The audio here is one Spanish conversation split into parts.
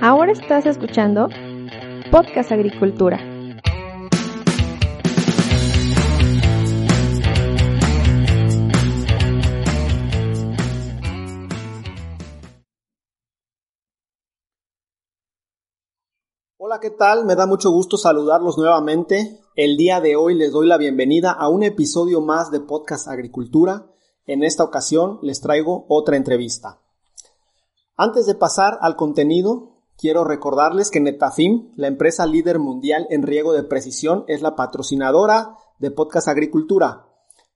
Ahora estás escuchando Podcast Agricultura. Hola, ¿qué tal? Me da mucho gusto saludarlos nuevamente. El día de hoy les doy la bienvenida a un episodio más de Podcast Agricultura. En esta ocasión les traigo otra entrevista. Antes de pasar al contenido, quiero recordarles que Netafim, la empresa líder mundial en riego de precisión, es la patrocinadora de Podcast Agricultura.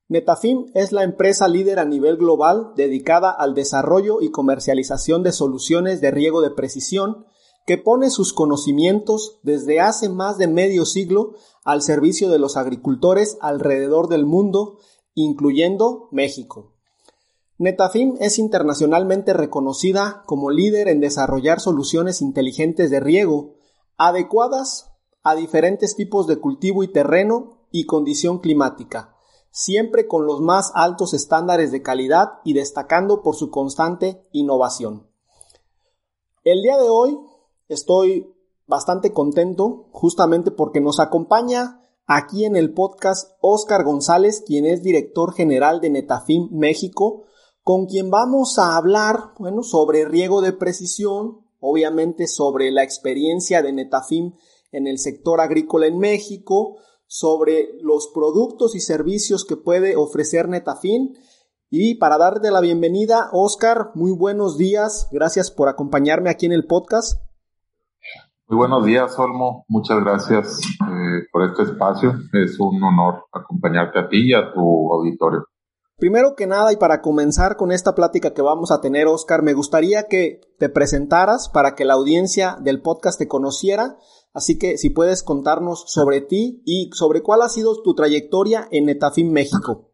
Netafim es la empresa líder a nivel global dedicada al desarrollo y comercialización de soluciones de riego de precisión que pone sus conocimientos desde hace más de medio siglo al servicio de los agricultores alrededor del mundo, incluyendo México. Netafim es internacionalmente reconocida como líder en desarrollar soluciones inteligentes de riego adecuadas a diferentes tipos de cultivo y terreno y condición climática, siempre con los más altos estándares de calidad y destacando por su constante innovación. El día de hoy estoy bastante contento justamente porque nos acompaña aquí en el podcast Oscar González, quien es director general de Netafim México, con quien vamos a hablar, bueno, sobre riego de precisión, obviamente sobre la experiencia de Netafim en el sector agrícola en México, sobre los productos y servicios que puede ofrecer Netafim. Y para darte la bienvenida, Oscar, muy buenos días. Gracias por acompañarme aquí en el podcast. Muy buenos días, Olmo. Muchas gracias eh, por este espacio. Es un honor acompañarte a ti y a tu auditorio. Primero que nada y para comenzar con esta plática que vamos a tener, Oscar, me gustaría que te presentaras para que la audiencia del podcast te conociera. Así que si puedes contarnos sobre ti y sobre cuál ha sido tu trayectoria en Netafim México.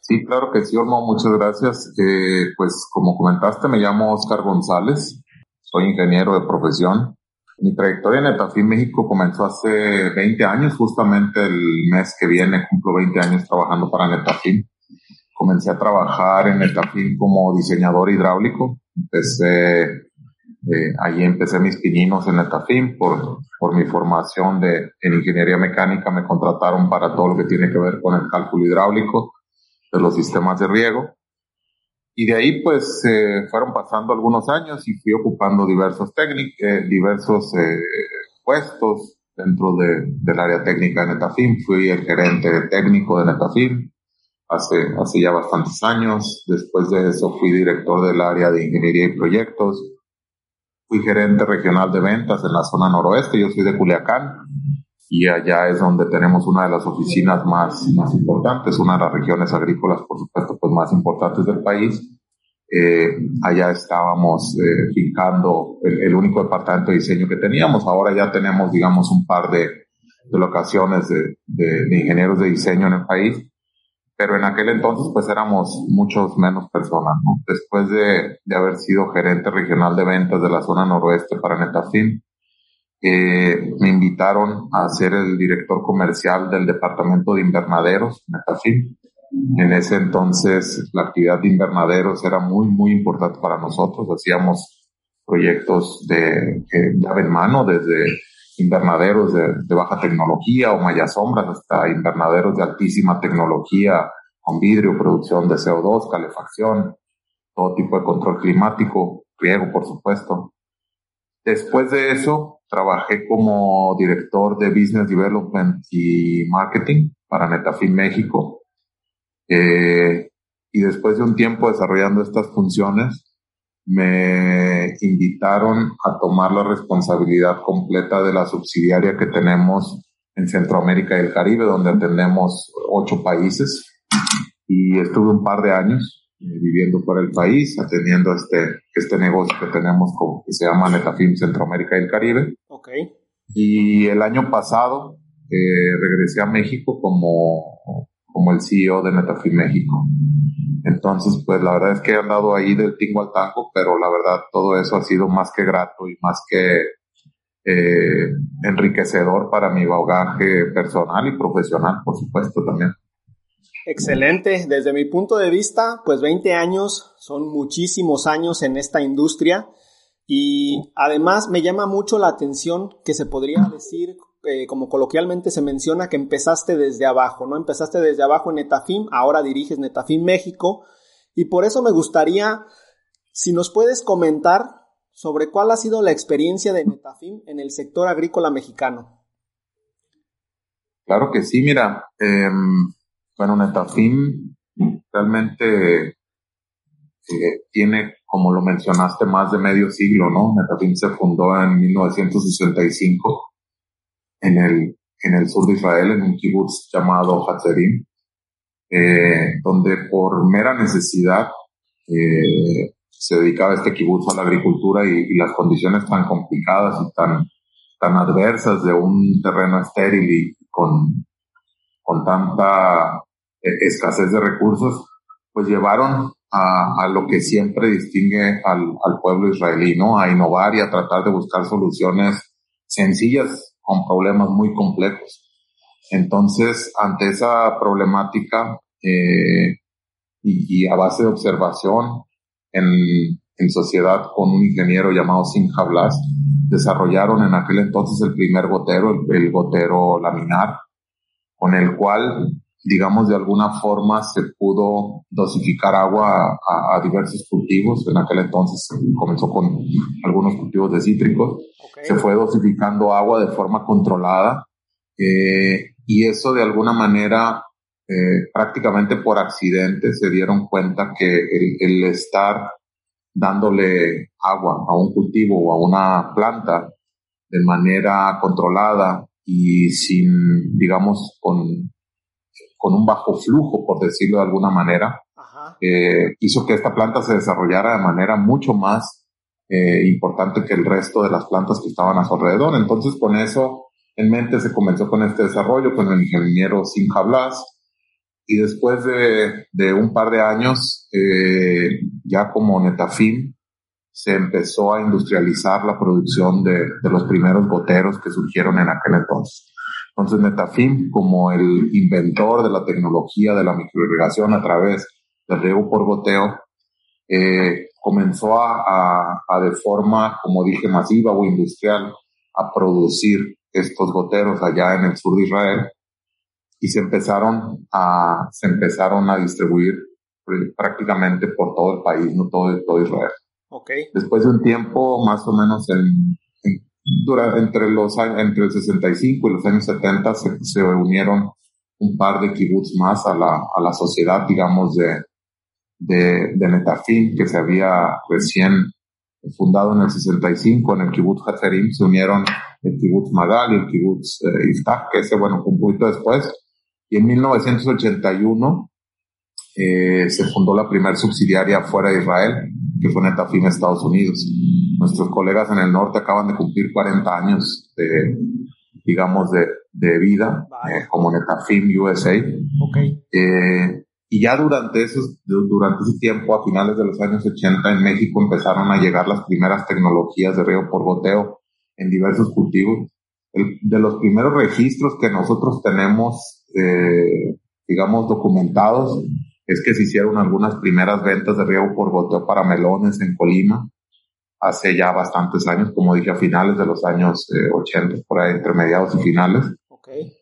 Sí, claro que sí, Olmo, muchas gracias. Eh, pues como comentaste, me llamo Oscar González, soy ingeniero de profesión. Mi trayectoria en Netafim México comenzó hace 20 años, justamente el mes que viene cumplo 20 años trabajando para Netafim comencé a trabajar en el como diseñador hidráulico. Empecé, eh, ahí empecé mis pininos en Netafim por, por mi formación de, en ingeniería mecánica. Me contrataron para todo lo que tiene que ver con el cálculo hidráulico de los sistemas de riego. Y de ahí pues eh, fueron pasando algunos años y fui ocupando diversos eh, diversos eh, puestos dentro de, del área técnica de Netafim. Fui el gerente técnico de Netafim hace, hace ya bastantes años. Después de eso fui director del área de ingeniería y proyectos. Fui gerente regional de ventas en la zona noroeste. Yo soy de Culiacán y allá es donde tenemos una de las oficinas más, más importantes, una de las regiones agrícolas, por supuesto, pues más importantes del país. Eh, allá estábamos eh, fijando el, único departamento de diseño que teníamos. Ahora ya tenemos, digamos, un par de, de locaciones de, de, de, ingenieros de diseño en el país pero en aquel entonces pues éramos muchos menos personas, ¿no? Después de, de haber sido gerente regional de ventas de la zona noroeste para Netafim, eh, me invitaron a ser el director comercial del departamento de invernaderos, Netafim. En ese entonces la actividad de invernaderos era muy, muy importante para nosotros. Hacíamos proyectos de llave en mano, desde invernaderos de, baja tecnología o mayasombras hasta invernaderos de altísima tecnología con vidrio, producción de CO2, calefacción, todo tipo de control climático, riego, por supuesto. Después de eso, trabajé como director de Business Development y Marketing para Netafim México. Eh, y después de un tiempo desarrollando estas funciones, me invitaron a tomar la responsabilidad completa de la subsidiaria que tenemos en Centroamérica y el Caribe, donde atendemos ocho países. Y estuve un par de años eh, viviendo por el país, atendiendo este, este negocio que tenemos como, que se llama Netafim Centroamérica y el Caribe. Okay. Y el año pasado eh, regresé a México como, como el CEO de Netafim México. Entonces, pues la verdad es que he andado ahí del tingo al tango, pero la verdad todo eso ha sido más que grato y más que eh, enriquecedor para mi bagaje personal y profesional, por supuesto también. Excelente. Desde mi punto de vista, pues 20 años son muchísimos años en esta industria. Y además me llama mucho la atención que se podría decir, eh, como coloquialmente se menciona, que empezaste desde abajo, ¿no? Empezaste desde abajo en Netafim, ahora diriges Netafim México. Y por eso me gustaría, si nos puedes comentar sobre cuál ha sido la experiencia de Netafim en el sector agrícola mexicano. Claro que sí, mira, em, bueno, Netafim realmente eh, tiene, como lo mencionaste, más de medio siglo, ¿no? Netafim se fundó en 1965 en el, en el sur de Israel, en un kibutz llamado Hatzerim, eh, donde por mera necesidad eh, se dedicaba este kibutz a la agricultura y, y, las condiciones tan complicadas y tan, tan adversas de un terreno estéril y con, con tanta eh, escasez de recursos, pues llevaron a, a lo que siempre distingue al, al, pueblo israelí, ¿no? A innovar y a tratar de buscar soluciones sencillas con problemas muy complejos. Entonces, ante esa problemática eh, y, y, a base de observación en, en sociedad con un ingeniero llamado Simcha Blas, desarrollaron en aquel entonces el primer gotero, el, el, gotero laminar, con el cual, digamos, de alguna forma se pudo dosificar agua a, a diversos cultivos. En aquel entonces comenzó con algunos cultivos de cítricos. Okay. Se fue dosificando agua de forma controlada eh, y eso de alguna manera, eh, prácticamente por accidente, se dieron cuenta que el, el estar dándole agua a un cultivo o a una planta de manera controlada y sin, digamos, con, con un bajo flujo, por decirlo de alguna manera, eh, hizo que esta planta se desarrollara de manera mucho más eh, importante que el resto de las plantas que estaban a su alrededor. Entonces, con eso en mente se comenzó con este desarrollo con el ingeniero Simcha Blas, y después de, de, un par de años, eh, ya como Netafim, se empezó a industrializar la producción de, de, los primeros goteros que surgieron en aquel entonces. Entonces Netafim, como el inventor de la tecnología de la microirrigación a través del riego por goteo, eh, comenzó a, a, a, de forma, como dije, masiva o industrial, a producir estos goteros allá en el sur de Israel y se empezaron a, se empezaron a distribuir prácticamente por todo el país, no todo, todo Israel. Okay. Después de un tiempo, más o menos en, en dura, entre los entre el 65 y los años 70 se, se unieron un par de kibbutz más a la, a la sociedad, digamos, de, de, de Netafim, que se había recién fundado en el 65 en el kibbutz Hatzerim, se unieron el kibbutz Magal y el kibbutz eh, Iftach, que ese, bueno, un poquito después, y en 1981 eh, se fundó la primera subsidiaria fuera de Israel, que fue Netafim Estados Unidos. Nuestros colegas en el norte acaban de cumplir 40 años de, digamos, de, de vida vale. eh, como Netafim USA. Okay. Eh, y ya durante, esos, durante ese tiempo, a finales de los años 80, en México empezaron a llegar las primeras tecnologías de riego por goteo en diversos cultivos. El, de los primeros registros que nosotros tenemos eh, digamos, documentados es que se hicieron algunas primeras ventas de riego por goteo para melones en Colima hace ya bastantes años, como dije, a finales de los años eh, 80, por ahí, entre mediados y finales. Okay.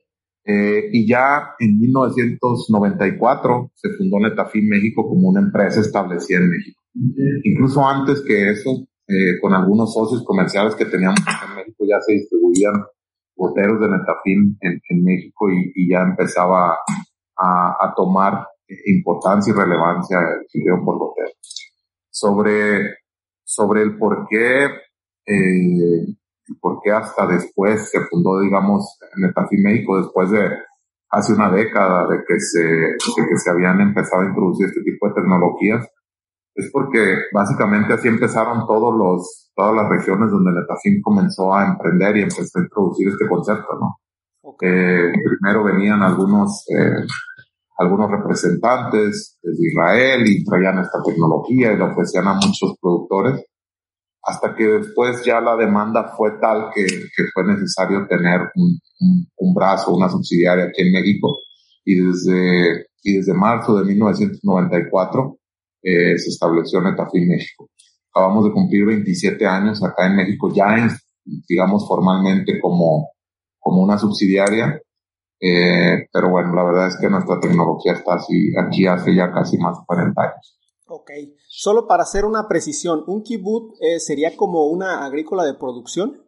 Eh, y ya en 1994 se fundó Netafim México como una empresa establecida en México. Okay. Incluso antes que eso, eh, con algunos socios comerciales que teníamos en México ya se distribuían goteros de Netafim en, en México y, y, ya empezaba a, a, tomar importancia y relevancia el video por gotero. Sobre, sobre el por qué, eh, por qué hasta después se fundó, digamos, Netafim México, después de hace una década de que se, de que se habían empezado a introducir este tipo de tecnologías, es porque básicamente así empezaron todos los, todas las regiones donde Netafim comenzó a emprender y empezó a introducir este concepto, ¿no? Okay. Eh, primero venían algunos, eh, algunos representantes desde Israel y traían esta tecnología y la ofrecían a muchos productores, hasta que después ya la demanda fue tal que, que fue necesario tener un, un, un brazo, una subsidiaria aquí en México, y desde, y desde marzo de 1994 eh, se estableció Netafim México. acabamos de cumplir 27 años acá en México, ya digamos formalmente como, como una subsidiaria, eh, pero bueno, la verdad es que nuestra tecnología está así, aquí hace ya casi más de 40 años. Ok, solo para hacer una precisión, ¿un kibutz eh, sería como una agrícola de producción?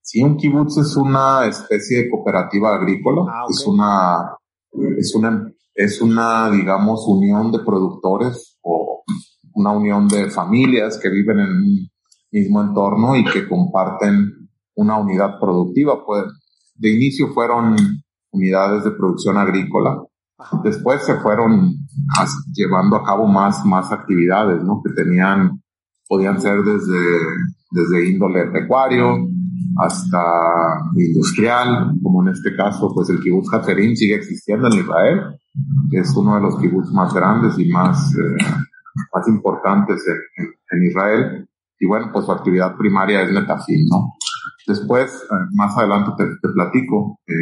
Sí, un kibutz es una especie de cooperativa agrícola, ah, es una, es una, es una, digamos, unión de productores o una unión de familias que viven en un mismo entorno y que comparten una unidad productiva. Pues de inicio fueron unidades de producción agrícola, después se fueron llevando a cabo más, más actividades, ¿no? Que tenían, podían ser desde, desde índole pecuario, hasta industrial, como en este caso, pues el kibutz Hatzerim sigue existiendo en Israel, que es uno de los kibutz más grandes y más, eh, más importantes en, Israel. Y bueno, pues su actividad primaria es Netafim, ¿no? Después, eh, más adelante te, platico eh,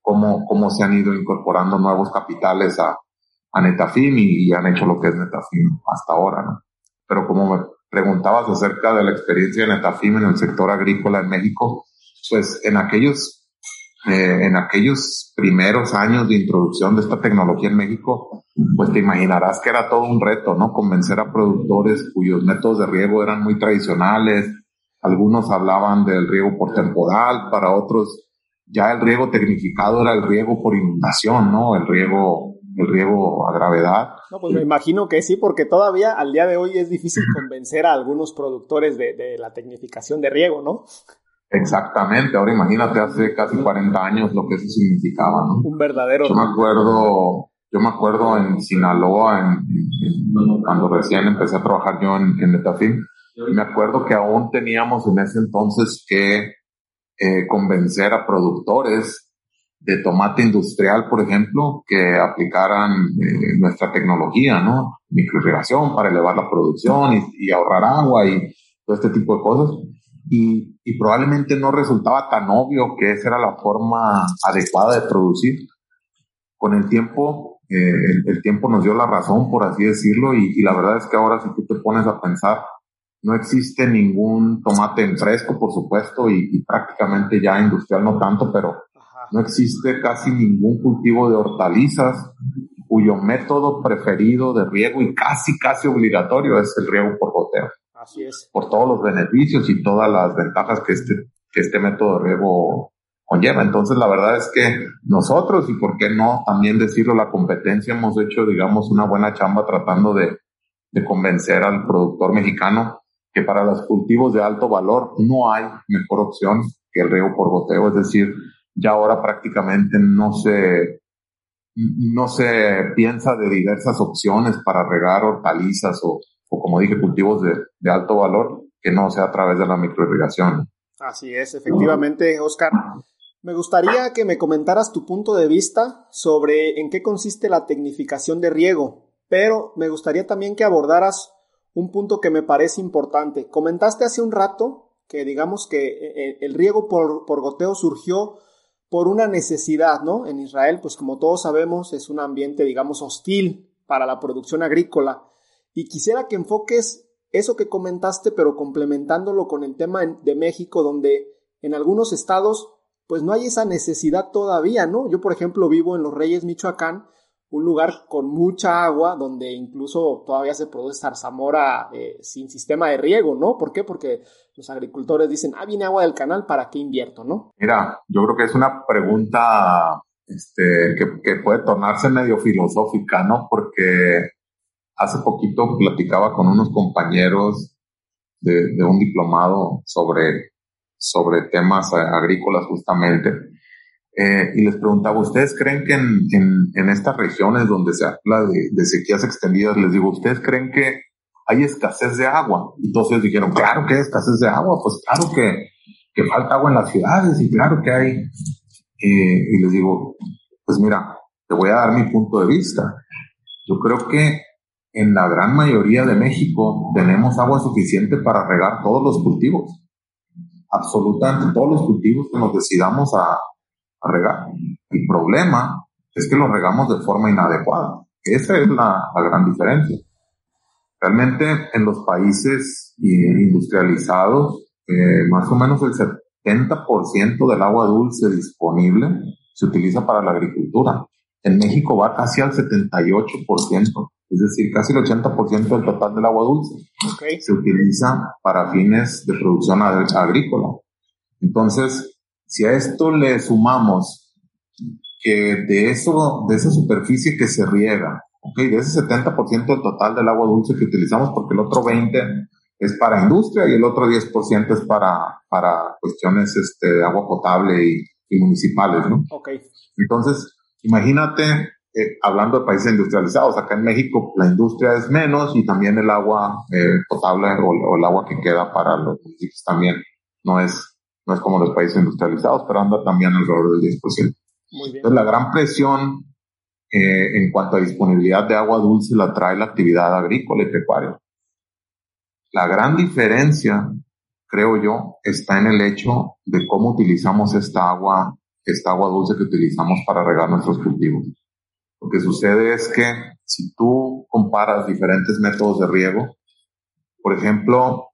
cómo, cómo se han ido incorporando nuevos capitales a, a Netafim y, y, han hecho lo que es Netafim hasta ahora, ¿no? Pero como me preguntabas acerca de la experiencia de Netafim en el sector agrícola en México, pues en aquellos, eh, en aquellos primeros años de introducción de esta tecnología en México, pues te imaginarás que era todo un reto, ¿no? Convencer a productores cuyos métodos de riego eran muy tradicionales. Algunos hablaban del riego por temporal, para otros ya el riego tecnificado era el riego por inundación, ¿no? El riego el riego a gravedad. No, pues me imagino que sí, porque todavía al día de hoy es difícil convencer a algunos productores de, la tecnificación de riego, ¿no? Exactamente, ahora imagínate hace casi 40 años lo que eso significaba, ¿no? Un verdadero. Yo me acuerdo, yo me acuerdo en Sinaloa, cuando recién empecé a trabajar yo en, en Netafim, me acuerdo que aún teníamos en ese entonces que eh, convencer a productores de tomate industrial, por ejemplo, que aplicaran eh, nuestra tecnología, ¿no? Microirrigación para elevar la producción y, ahorrar agua y todo este tipo de cosas. Y, y, probablemente no resultaba tan obvio que esa era la forma adecuada de producir. Con el tiempo, eh, el, tiempo nos dio la razón, por así decirlo, y, y la verdad es que ahora si tú te pones a pensar, no existe ningún tomate en fresco, por supuesto, y, y prácticamente ya industrial no tanto, pero no existe casi ningún cultivo de hortalizas cuyo método preferido de riego y casi, casi obligatorio es el riego por goteo. Así es. Por todos los beneficios y todas las ventajas que este, que este método de riego conlleva. Entonces, la verdad es que nosotros, y por qué no también decirlo, la competencia hemos hecho, digamos, una buena chamba tratando de, de convencer al productor mexicano que para los cultivos de alto valor no hay mejor opción que el riego por goteo, es decir, ya ahora prácticamente no se, no se piensa de diversas opciones para regar hortalizas o, o como dije, cultivos de, de, alto valor que no sea a través de la microirrigación. Así es, efectivamente, Oscar. Me gustaría que me comentaras tu punto de vista sobre en qué consiste la tecnificación de riego, pero me gustaría también que abordaras un punto que me parece importante. Comentaste hace un rato que digamos que eh, eh, el riego por, por goteo surgió por una necesidad, ¿no? En Israel, pues como todos sabemos, es un ambiente, digamos, hostil para la producción agrícola. Y quisiera que enfoques eso que comentaste, pero complementándolo con el tema de México, donde en algunos estados, pues no hay esa necesidad todavía, ¿no? Yo, por ejemplo, vivo en Los Reyes, Michoacán, un lugar con mucha agua, donde incluso todavía se produce zarzamora eh, sin sistema de riego, ¿no? ¿Por qué? Porque los agricultores dicen, ah, viene agua del canal, ¿para qué invierto, no? Mira, yo creo que es una pregunta este, que, puede tornarse medio filosófica, ¿no? Porque hace poquito platicaba con unos compañeros de, de un diplomado sobre, sobre temas agrícolas justamente eh, y les preguntaba, ¿ustedes creen que en, en, estas regiones donde se habla de, de, sequías extendidas, les digo, ¿ustedes creen que hay escasez de agua? Y todos ellos dijeron, claro que hay escasez de agua, pues claro que, que falta agua en las ciudades y claro que hay. Eh, y les digo, pues mira, te voy a dar mi punto de vista. Yo creo que en la gran mayoría de México tenemos agua suficiente para regar todos los cultivos. Absolutamente todos los cultivos que nos decidamos a, a regar. El problema es que lo regamos de forma inadecuada. Esa es la, gran diferencia. Realmente en los países industrializados, eh, más o menos el 70% del agua dulce disponible se utiliza para la agricultura. En México va casi al 78%, es decir, casi el 80% del total del agua dulce se utiliza para fines de producción agrícola. Entonces, si a esto le sumamos que de eso, de esa superficie que se riega, okay, de ese 70% del total del agua dulce que utilizamos, porque el otro 20% es para industria y el otro 10% es para, para cuestiones este, de agua potable y, municipales, ¿no? Okay. Entonces, imagínate, eh, hablando de países industrializados, acá en México la industria es menos y también el agua eh, potable o, el agua que queda para los municipios también no es, no es como los países industrializados, pero anda también alrededor del 10%. Muy bien. Entonces, la gran presión eh, en cuanto a disponibilidad de agua dulce la trae la actividad agrícola y pecuaria. La gran diferencia, creo yo, está en el hecho de cómo utilizamos esta agua, esta agua dulce que utilizamos para regar nuestros cultivos. Lo que sucede es que si tú comparas diferentes métodos de riego, por ejemplo,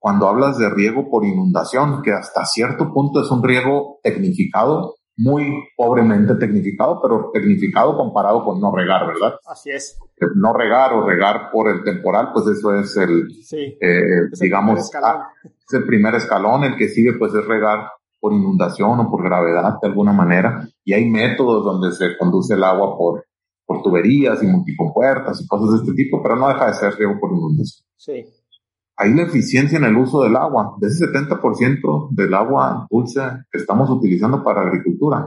cuando hablas de riego por inundación, que hasta cierto punto es un riego tecnificado, muy pobremente tecnificado, pero tecnificado comparado con no regar, ¿verdad? Así es. No regar o regar por el temporal, pues eso es el, eh, digamos, ah, es el primer escalón. El que sigue, pues es regar por inundación o por gravedad de alguna manera. Y hay métodos donde se conduce el agua por, por tuberías y multicompuertas y cosas de este tipo, pero no deja de ser riego por inundación. Sí hay la eficiencia en el uso del agua. De ese 70% del agua dulce que estamos utilizando para agricultura.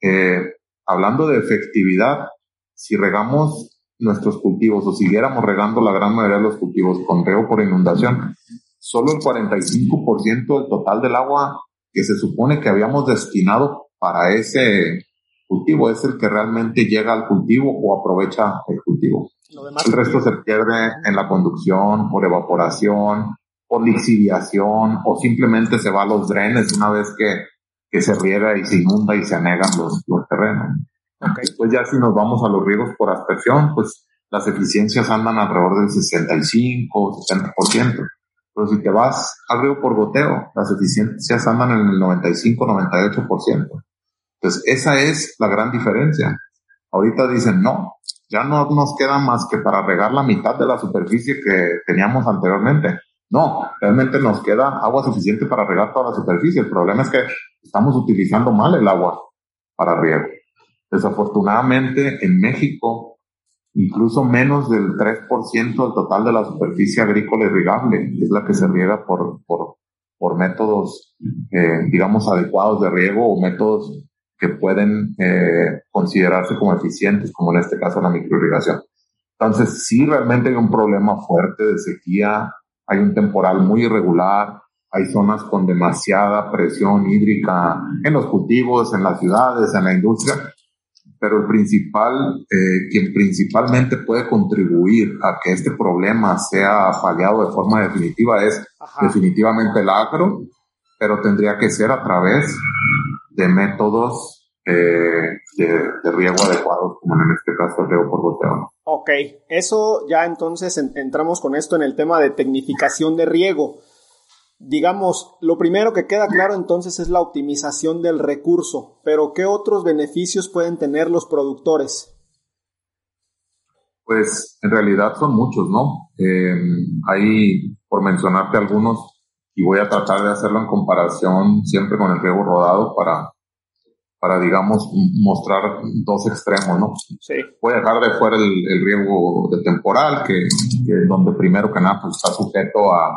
Eh, hablando de efectividad, si regamos nuestros cultivos o siguiéramos regando la gran mayoría de los cultivos con riego por inundación, solo el 45% del total del agua que se supone que habíamos destinado para ese cultivo es el que realmente llega al cultivo o aprovecha el cultivo el resto se pierde en la conducción, por evaporación, por lixiviación o simplemente se va a los drenes una vez que, que se riega y se inunda y se anegan los, los terrenos. Okay. Pues ya si nos vamos a los riegos por aspersión, pues las eficiencias andan alrededor del 65, 70%. Pero si te vas al riego por goteo, las eficiencias andan en el 95, 98%. Entonces esa es la gran diferencia. Ahorita dicen, no, ya no nos queda más que para regar la mitad de la superficie que teníamos anteriormente. No, realmente nos queda agua suficiente para regar toda la superficie. El problema es que estamos utilizando mal el agua para riego. Desafortunadamente en México, incluso menos del 3% del total de la superficie agrícola irrigable es la que se riega por, por, por métodos, eh, digamos, adecuados de riego o métodos que pueden eh, considerarse como eficientes, como en este caso la microirrigación. Entonces, sí, realmente hay un problema fuerte de sequía, hay un temporal muy irregular, hay zonas con demasiada presión hídrica en los cultivos, en las ciudades, en la industria, pero el principal, eh, quien principalmente puede contribuir a que este problema sea paliado de forma definitiva es definitivamente el agro, pero tendría que ser a través de métodos eh, de, riego adecuados, como en este caso el riego por goteo. Ok, eso ya entonces entramos con esto en el tema de tecnificación de riego. Digamos, lo primero que queda claro entonces es la optimización del recurso, pero ¿qué otros beneficios pueden tener los productores? Pues en realidad son muchos, ¿no? Eh, hay, por mencionarte algunos, y voy a tratar de hacerlo en comparación siempre con el riego rodado para, para digamos, mostrar dos extremos, ¿no? Sí. Voy a dejar de fuera el, el riego de temporal, que, que, donde primero que nada pues, está sujeto a,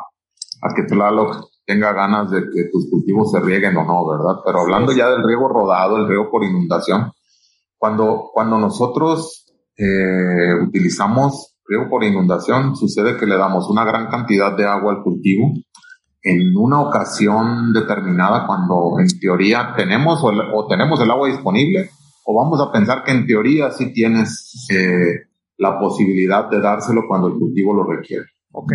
a que Tlaloc tenga ganas de que tus cultivos se rieguen o no, ¿verdad? Pero hablando ya del riego rodado, el riego por inundación, cuando, cuando nosotros eh, utilizamos riego por inundación, sucede que le damos una gran cantidad de agua al cultivo en una ocasión determinada cuando en teoría tenemos o, tenemos el agua disponible o vamos a pensar que en teoría sí tienes eh, la posibilidad de dárselo cuando el cultivo lo requiere. Ok.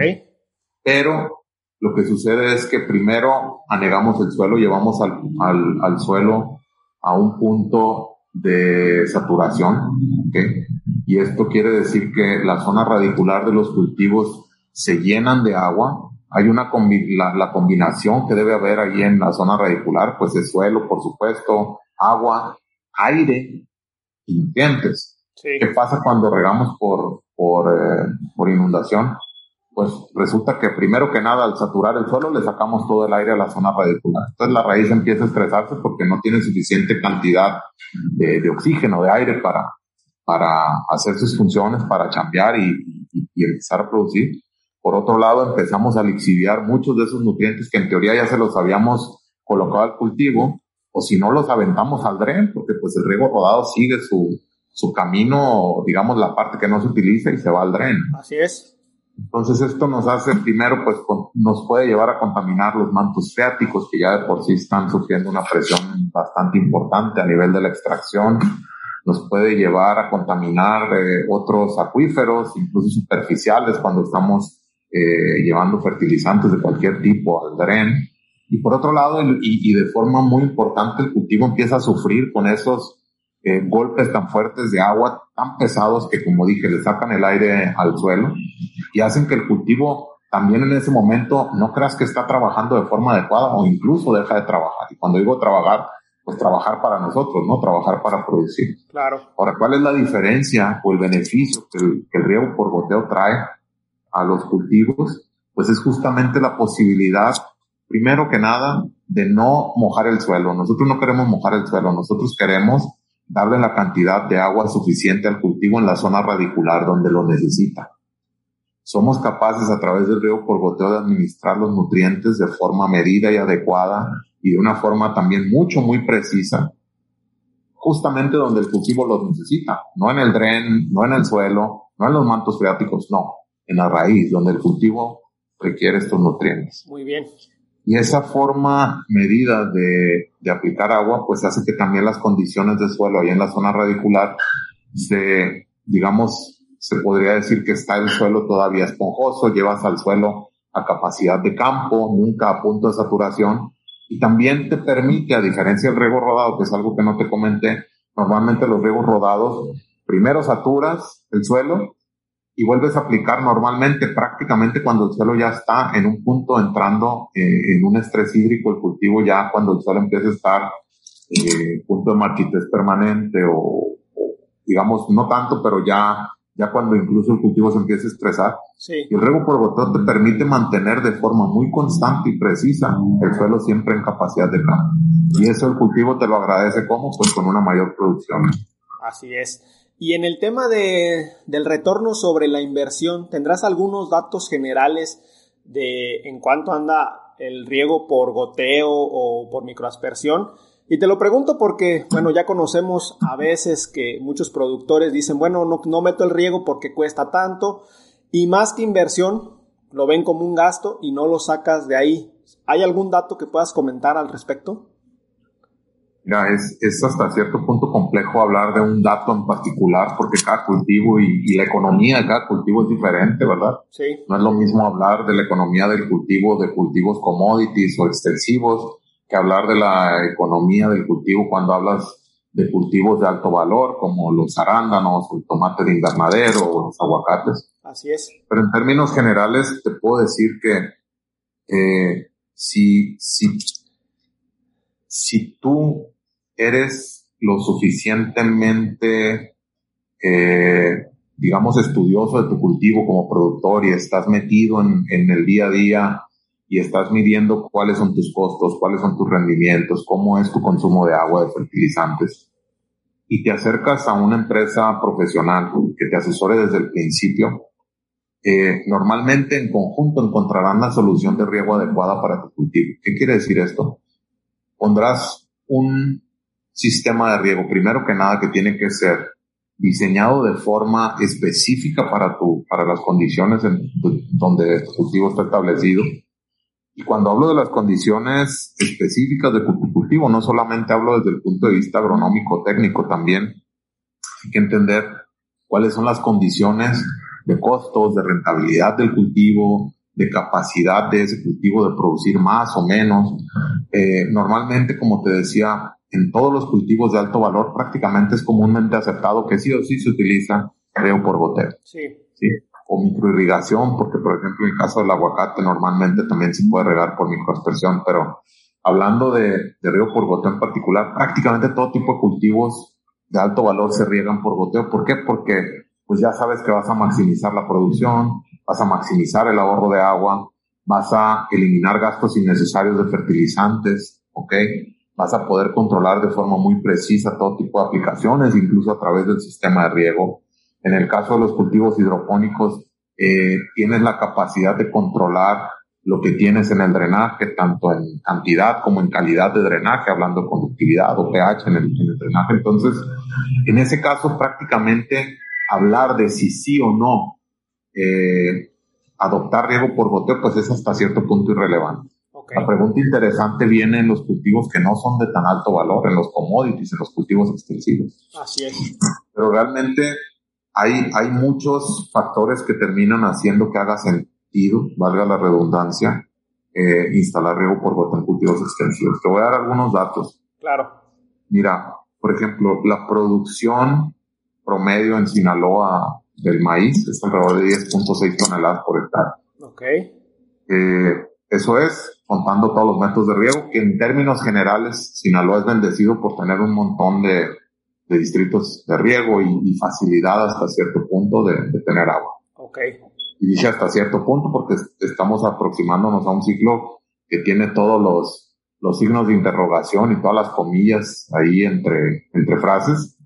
Pero lo que sucede es que primero anegamos el suelo, llevamos al, al, al suelo a un punto de saturación, ¿okay? y esto quiere decir que la zona radicular de los cultivos se llenan de agua. Hay una la, la combinación que debe haber ahí en la zona radicular, pues es suelo, por supuesto, agua, aire y nutrientes. ¿Qué pasa cuando regamos por, por, eh, por inundación? Pues resulta que primero que nada al saturar el suelo le sacamos todo el aire a la zona radicular. Entonces la raíz empieza a estresarse porque no tiene suficiente cantidad de, de oxígeno, de aire para, para hacer sus funciones, para chambear y, y, y, empezar a producir. Por otro lado, empezamos a lixiviar muchos de esos nutrientes que en teoría ya se los habíamos colocado al cultivo, o si no los aventamos al dren, porque pues el riego rodado sigue su, su camino, digamos, la parte que no se utiliza y se va al dren. Así es. Entonces esto nos hace, primero, pues nos puede llevar a contaminar los mantos freáticos que ya de por sí están sufriendo una presión bastante importante a nivel de la extracción. Nos puede llevar a contaminar eh, otros acuíferos, incluso superficiales, cuando estamos eh, llevando fertilizantes de cualquier tipo al dren. Y por otro lado, y, y de forma muy importante, el cultivo empieza a sufrir con esos eh, golpes tan fuertes de agua, tan pesados que como dije, le sacan el aire al suelo y hacen que el cultivo también en ese momento no creas que está trabajando de forma adecuada o incluso deja de trabajar. Y cuando digo trabajar, pues trabajar para nosotros, no trabajar para producir. Claro. Ahora, ¿cuál es la diferencia o el beneficio que el, que el riego por goteo trae a los cultivos? Pues es justamente la posibilidad, primero que nada, de no mojar el suelo. Nosotros no queremos mojar el suelo, nosotros queremos darle la cantidad de agua suficiente al cultivo en la zona radicular donde lo necesita. Somos capaces a través del riego por goteo de administrar los nutrientes de forma medida y adecuada y de una forma también mucho, muy precisa, justamente donde el cultivo los necesita, no en el dren, no en el suelo, no en los mantos freáticos, no, en la raíz, donde el cultivo requiere estos nutrientes. Muy bien. Y esa forma medida de, de, aplicar agua, pues hace que también las condiciones de suelo ahí en la zona radicular se, digamos, se podría decir que está el suelo todavía esponjoso, llevas al suelo a capacidad de campo, nunca a punto de saturación, y también te permite, a diferencia del riego rodado, que es algo que no te comenté, normalmente los riegos rodados, primero saturas el suelo y vuelves a aplicar normalmente prácticamente cuando el suelo ya está en un punto entrando eh, en un estrés hídrico, el cultivo ya cuando el suelo empieza a estar eh, punto de marchitez permanente o, o, digamos no tanto, pero ya ya cuando incluso el cultivo se empieza a estresar. Sí. Y el riego por goteo te permite mantener de forma muy constante y precisa el suelo siempre en capacidad de cambio. Y eso el cultivo te lo agradece como pues con una mayor producción. Así es. Y en el tema de, del retorno sobre la inversión, ¿tendrás algunos datos generales de en cuánto anda el riego por goteo o por microaspersión? Y te lo pregunto porque, bueno, ya conocemos a veces que muchos productores dicen, bueno, no, no meto el riego porque cuesta tanto, y más que inversión, lo ven como un gasto y no lo sacas de ahí. ¿Hay algún dato que puedas comentar al respecto? Mira, es, es hasta cierto punto complejo hablar de un dato en particular porque cada cultivo y, y, la economía de cada cultivo es diferente, ¿verdad? Sí. No es lo mismo hablar de la economía del cultivo, de cultivos commodities o extensivos, que hablar de la economía del cultivo cuando hablas de cultivos de alto valor como los arándanos, el tomate de invernadero o los aguacates. Así es. Pero en términos generales te puedo decir que eh, si, si, si tú eres lo suficientemente, eh, digamos, estudioso de tu cultivo como productor y estás metido en, en, el día a día y estás midiendo cuáles son tus costos, cuáles son tus rendimientos, cómo es tu consumo de agua, de fertilizantes, y te acercas a una empresa profesional que te asesore desde el principio, eh, normalmente en conjunto encontrarán la solución de riego adecuada para tu cultivo. ¿Qué quiere decir esto? Pondrás un sistema de riego, primero que nada, que tiene que ser diseñado de forma específica para tu, para las condiciones en, donde tu cultivo está establecido. Y cuando hablo de las condiciones específicas de cultivo, no solamente hablo desde el punto de vista agronómico, técnico, también hay que entender cuáles son las condiciones de costos, de rentabilidad del cultivo, de capacidad de ese cultivo de producir más o menos. Eh, normalmente, como te decía, en todos los cultivos de alto valor prácticamente es comúnmente aceptado que sí o sí se utiliza riego por goteo. Sí. ¿sí? O microirrigación, porque por ejemplo en el caso del aguacate normalmente también se puede regar por microaspersión, pero hablando de, de riego por goteo en particular, prácticamente todo tipo de cultivos de alto valor se riegan por goteo. ¿Por qué? Porque pues ya sabes que vas a maximizar la producción, vas a maximizar el ahorro de agua, vas a eliminar gastos innecesarios de fertilizantes, ¿ok? Vas a poder controlar de forma muy precisa todo tipo de aplicaciones, incluso a través del sistema de riego. En el caso de los cultivos hidropónicos, eh, tienes la capacidad de controlar lo que tienes en el drenaje, tanto en cantidad como en calidad de drenaje, hablando de conductividad o pH en el, en el drenaje. Entonces, en ese caso, prácticamente hablar de si sí o no eh, adoptar riego por goteo, pues es hasta cierto punto irrelevante. La pregunta interesante viene en los cultivos que no son de tan alto valor, en los commodities, en los cultivos extensivos. Así es. Pero realmente hay, hay muchos factores que terminan haciendo que haga sentido, valga la redundancia, eh, instalar riego por goteo en cultivos extensivos. Te voy a dar algunos datos. Claro. Mira, por ejemplo, la producción promedio en Sinaloa del maíz es alrededor de 10.6 toneladas por hectárea. Ok. Eh, eso es, contando todos los métodos de riego, que en términos generales Sinaloa es bendecido por tener un montón de, de distritos de riego y, facilidad hasta cierto punto de, de, tener agua. Ok. Y dije hasta cierto punto porque estamos aproximándonos a un ciclo que tiene todos los los signos de interrogación y todas las comillas ahí entre, entre frases,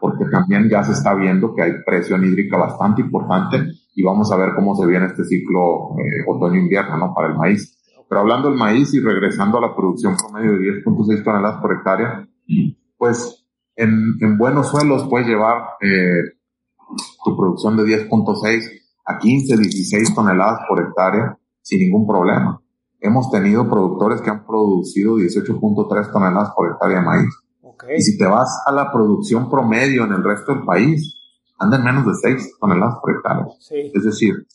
porque también ya se está viendo que hay presión hídrica bastante importante y vamos a ver cómo se viene este ciclo eh, otoño-invierno, ¿no? Para el maíz. Pero hablando del maíz y regresando a la producción promedio de 10.6 toneladas por hectárea, pues en, en buenos suelos puedes llevar eh, tu producción de 10.6 a 15, 16 toneladas por hectárea sin ningún problema hemos tenido productores que han producido 18.3 toneladas por hectárea de maíz. Y si te vas a la producción promedio en el resto del país, andan menos de 6 toneladas por hectárea. Es decir,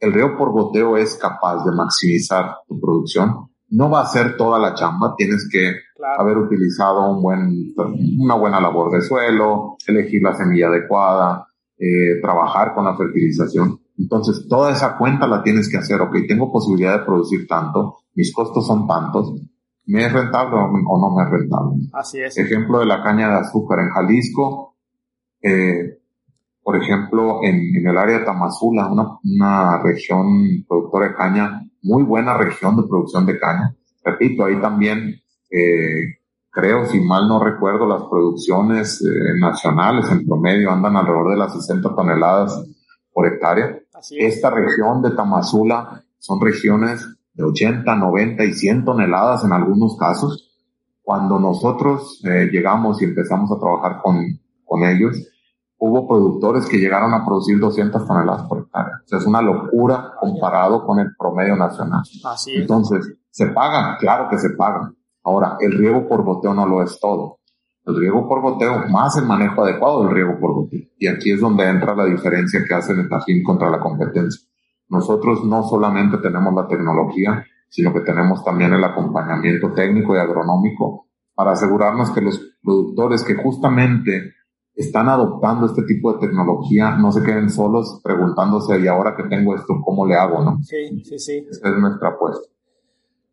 el río por goteo es capaz de maximizar tu producción. No va a ser toda la chamba, tienes que haber utilizado un buen, una buena labor de suelo, elegir la semilla adecuada, eh, trabajar con la fertilización entonces, toda esa cuenta la tienes que hacer. Ok, tengo posibilidad de producir tanto, mis costos son tantos, ¿me es rentable o no me es rentable? Así es. Ejemplo de la caña de azúcar en Jalisco, eh, por ejemplo, en, el área de Tamazula, una, región productora de caña, muy buena región de producción de caña. Repito, ahí también, eh, creo, si mal no recuerdo, las producciones eh, nacionales en promedio andan alrededor de las 60 toneladas por hectárea. Esta región de Tamazula son regiones de 80, 90 y 100 toneladas en algunos casos. Cuando nosotros eh, llegamos y empezamos a trabajar con, con ellos, hubo productores que llegaron a producir 200 toneladas por hectárea. O sea, es una locura comparado con el promedio nacional. Así Entonces, ¿se paga? Claro que se paga. Ahora, el riego por boteo no lo es todo el riego por goteo más el manejo adecuado del riego por goteo. Y aquí es donde entra la diferencia que hace Netafim contra la competencia. Nosotros no solamente tenemos la tecnología, sino que tenemos también el acompañamiento técnico y agronómico para asegurarnos que los productores que justamente están adoptando este tipo de tecnología no se queden solos preguntándose, y ahora que tengo esto, ¿cómo le hago? ¿no? Sí, sí, sí. Esa es nuestra apuesta.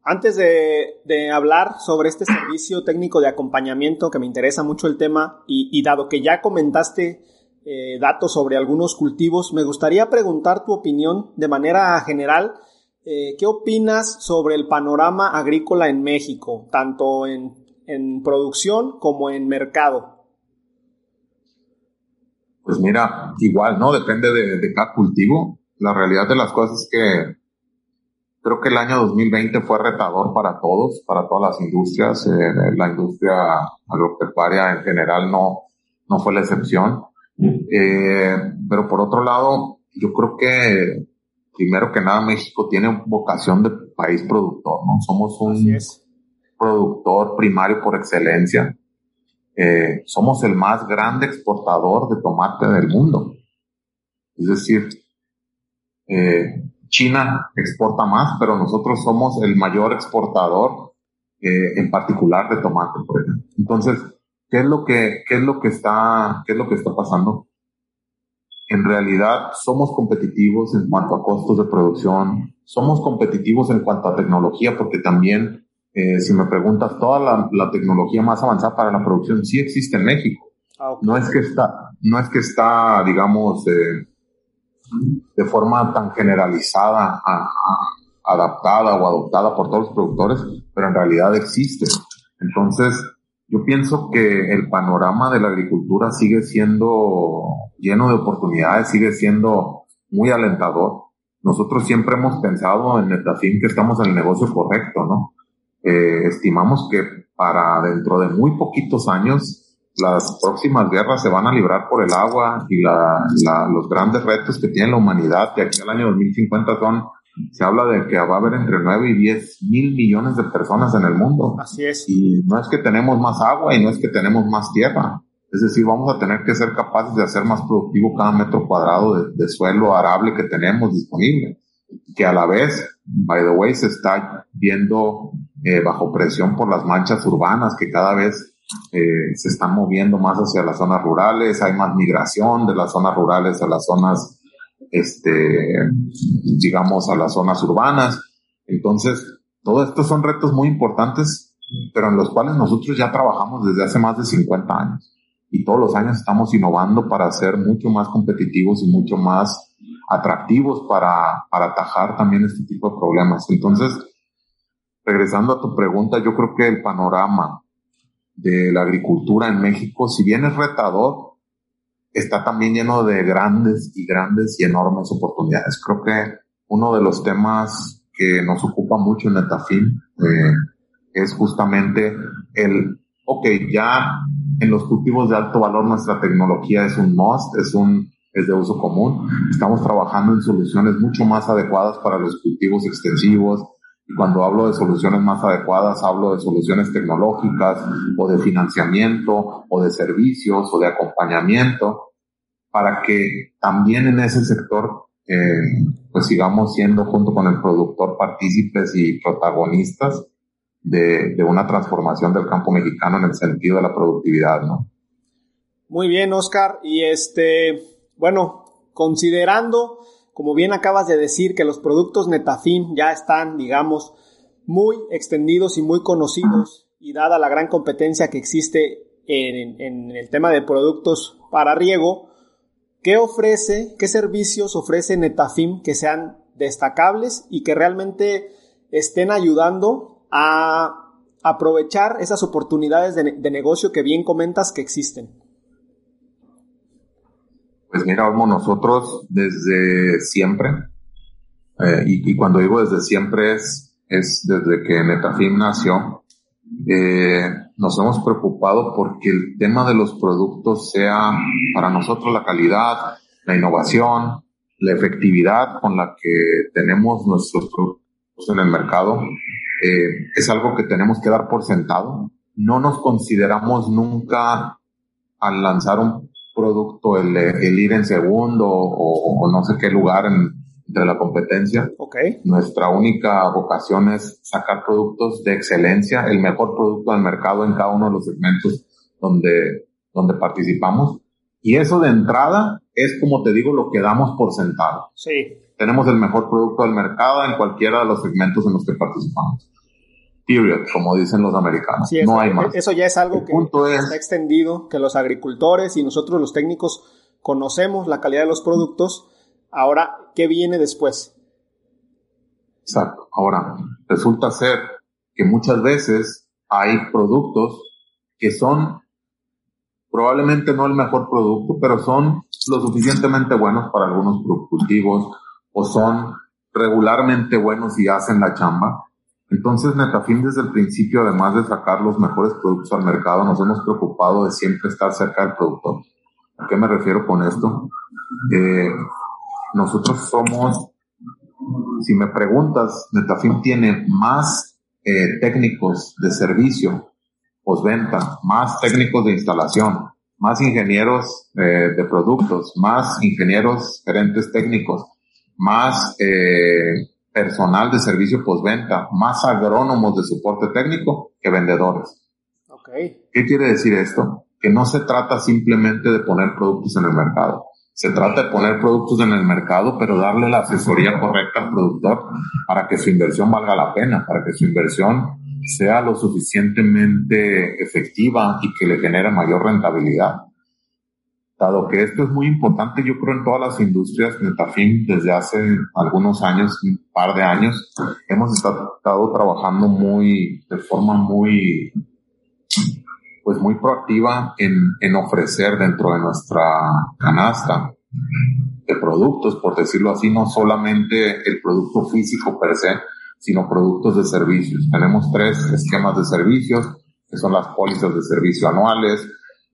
Antes de, hablar sobre este servicio técnico de acompañamiento, que me interesa mucho el tema, y, dado que ya comentaste eh, datos sobre algunos cultivos, me gustaría preguntar tu opinión de manera general. Eh, ¿Qué opinas sobre el panorama agrícola en México, tanto en, producción como en mercado? Pues mira, igual, ¿no? Depende de, de cada cultivo. La realidad de las cosas es que Creo que el año 2020 fue retador para todos, para todas las industrias. Eh, la industria agropecuaria en general no, no fue la excepción. Eh, pero por otro lado, yo creo que primero que nada México tiene vocación de país productor, ¿no? Somos un productor primario por excelencia. Somos el más grande exportador de tomate del mundo. Es decir, eh, China exporta más, pero nosotros somos el mayor exportador, eh, en particular de tomate, por ejemplo. Entonces, ¿qué es lo que, qué es lo que está, qué es lo que está pasando? en realidad somos competitivos en cuanto a costos de producción, somos competitivos en cuanto a tecnología, porque también, eh, si me preguntas, toda la, tecnología más avanzada para la producción sí existe en México. Ah, no es que está, no es que está, digamos, eh, de forma tan generalizada, adaptada o adoptada por todos los productores, pero en realidad existe. Entonces, yo pienso que el panorama de la agricultura sigue siendo lleno de oportunidades, sigue siendo muy alentador. Nosotros siempre hemos pensado en Netafim que estamos en el negocio correcto, ¿no? Eh, estimamos que para dentro de muy poquitos años las próximas guerras se van a librar por el agua y la, los grandes retos que tiene la humanidad de aquí al año 2050 son, se habla de que va a haber entre 9 y 10 mil millones de personas en el mundo. Así es. Y no es que tenemos más agua y no es que tenemos más tierra. Es decir, vamos a tener que ser capaces de hacer más productivo cada metro cuadrado de, suelo arable que tenemos disponible. Que a la vez, by the way, se está viendo eh, bajo presión por las manchas urbanas que cada vez eh, se están moviendo más hacia las zonas rurales, hay más migración de las zonas rurales a las zonas, este, digamos, a las zonas urbanas. Entonces, todo esto son retos muy importantes, pero en los cuales nosotros ya trabajamos desde hace más de 50 años. Y todos los años estamos innovando para ser mucho más competitivos y mucho más atractivos para, para atajar también este tipo de problemas. Entonces, regresando a tu pregunta, yo creo que el panorama de la agricultura en México, si bien es retador, está también lleno de grandes y grandes y enormes oportunidades. Creo que uno de los temas que nos ocupa mucho en Netafim eh, es justamente el, ok, ya en los cultivos de alto valor nuestra tecnología es un must, es un es de uso común. Estamos trabajando en soluciones mucho más adecuadas para los cultivos extensivos, y cuando hablo de soluciones más adecuadas, hablo de soluciones tecnológicas o de financiamiento o de servicios o de acompañamiento para que también en ese sector eh, pues sigamos siendo junto con el productor partícipes y protagonistas de, de, una transformación del campo mexicano en el sentido de la productividad, ¿no? Muy bien, Oscar. Y este, bueno, considerando como bien acabas de decir que los productos Netafim ya están, digamos, muy extendidos y muy conocidos y dada la gran competencia que existe en, el tema de productos para riego, ¿qué ofrece, qué servicios ofrece Netafim que sean destacables y que realmente estén ayudando a aprovechar esas oportunidades de negocio que bien comentas que existen? Pues mira, nosotros desde siempre, eh, y, cuando digo desde siempre es, es desde que Netafim nació, eh, nos hemos preocupado porque el tema de los productos sea para nosotros la calidad, la innovación, la efectividad con la que tenemos nuestros productos en el mercado, eh, es algo que tenemos que dar por sentado. No nos consideramos nunca al lanzar un producto el, el ir en segundo o, no sé qué lugar en, entre la competencia. Okay. Nuestra única vocación es sacar productos de excelencia, el mejor producto del mercado en cada uno de los segmentos donde, donde participamos. Y eso de entrada es, como te digo, lo que damos por sentado. Sí. Tenemos el mejor producto del mercado en cualquiera de los segmentos en los que participamos period, como dicen los americanos. no hay más. Eso ya es algo que está extendido, que los agricultores y nosotros los técnicos conocemos la calidad de los productos. Ahora, ¿qué viene después? Exacto. Ahora, resulta ser que muchas veces hay productos que son probablemente no el mejor producto, pero son lo suficientemente buenos para algunos cultivos o son regularmente buenos y hacen la chamba entonces, Netafim desde el principio, además de sacar los mejores productos al mercado, nos hemos preocupado de siempre estar cerca del productor. ¿A qué me refiero con esto? Eh, nosotros somos, si me preguntas, Netafim tiene más eh, técnicos de servicio, postventa, más técnicos de instalación, más ingenieros eh, de productos, más ingenieros gerentes técnicos, más eh, personal de servicio postventa, más agrónomos de soporte técnico que vendedores. Okay. ¿Qué quiere decir esto? Que no se trata simplemente de poner productos en el mercado. Se trata de poner productos en el mercado, pero darle la asesoría correcta al productor para que su inversión valga la pena, para que su inversión sea lo suficientemente efectiva y que le genere mayor rentabilidad. Dado que esto es muy importante, yo creo en todas las industrias, Netafim desde hace algunos años, un par de años, hemos estado, trabajando muy, de forma muy, pues muy proactiva en, en ofrecer dentro de nuestra canasta de productos, por decirlo así, no solamente el producto físico per se, sino productos de servicios. Tenemos tres esquemas de servicios, que son las pólizas de servicio anuales,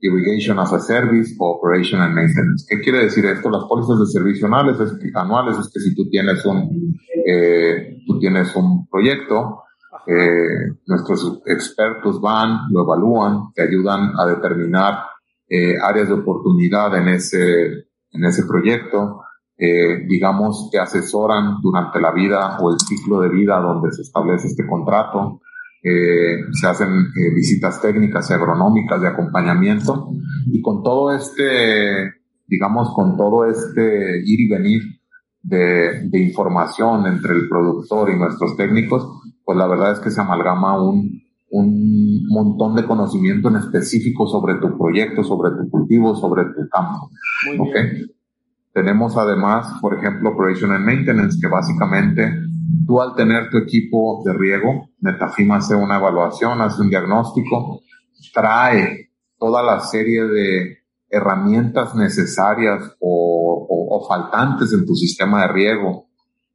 Irrigation as a Service o Operation and Maintenance. ¿Qué quiere decir esto? Las pólizas de servicio anuales es que, anuales es que si tú tienes un, eh, tú tienes un proyecto, eh, nuestros expertos van, lo evalúan, te ayudan a determinar eh, áreas de oportunidad en ese, en ese proyecto, eh, digamos que asesoran durante la vida o el ciclo de vida donde se establece este contrato, eh, se hacen eh, visitas técnicas y agronómicas de acompañamiento y con todo este, digamos, con todo este ir y venir de, de, información entre el productor y nuestros técnicos, pues la verdad es que se amalgama un, un montón de conocimiento en específico sobre tu proyecto, sobre tu cultivo, sobre tu campo. ¿okay? Tenemos además, por ejemplo, Operation and Maintenance, que básicamente Tú al tener tu equipo de riego, Metafim hace una evaluación, hace un diagnóstico, trae toda la serie de herramientas necesarias o, faltantes en tu sistema de riego